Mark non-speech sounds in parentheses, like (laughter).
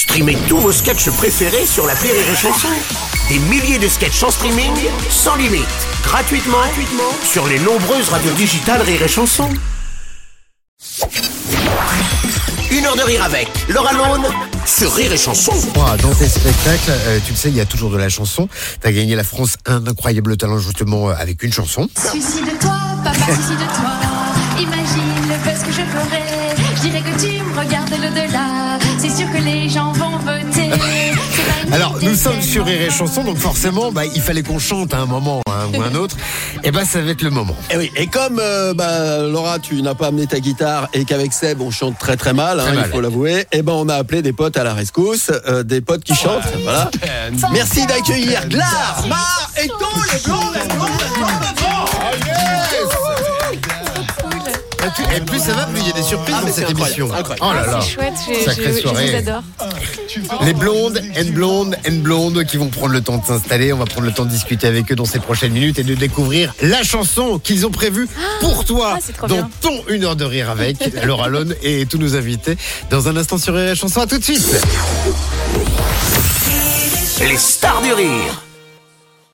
Streamez tous vos sketchs préférés sur la Rire et Chanson. Des milliers de sketchs en streaming, sans limite, gratuitement, gratuitement sur les nombreuses radios digitales Rire et Chanson. Une heure de rire avec Laura Lone sur Rire et Chanson. Dans tes spectacles, euh, tu le sais, il y a toujours de la chanson. T'as gagné la France un incroyable talent justement euh, avec une chanson. Suicide-toi, papa, suicide-toi. Imagine le buzz que je ferais. Je dirais que tu me regardes l'au-delà. C'est sûr que les gens sommes sur Rire et Chanson, donc forcément, bah, il fallait qu'on chante à un moment hein, ou un autre. (laughs) Et ben, ça va être le moment. Et oui, et comme euh, bah, Laura, tu n'as pas amené ta guitare et qu'avec Seb on chante très très mal, hein, Très mal. il faut l'avouer, et ben on a appelé des potes à la rescousse, euh, des potes qui chantent. Voilà. Merci d'accueillir Glar, Mar et Et plus- Et plus ça va, plus il y a des surprises Ah, dans cette émission. incroyable. Oh là là. C'est chouette, je, vous adore. Les blondes and blondes and blondes qui vont prendre le temps de s'installer. On va prendre le temps de discuter avec eux dans ces prochaines minutes et de découvrir la chanson qu'ils ont prévue pour toi Ah, trop dans bien. ton une heure de rire avec (laughs) Laura Lone et tous nos invités. Dans un instant sur et Chanson, à tout de suite. Les stars du rire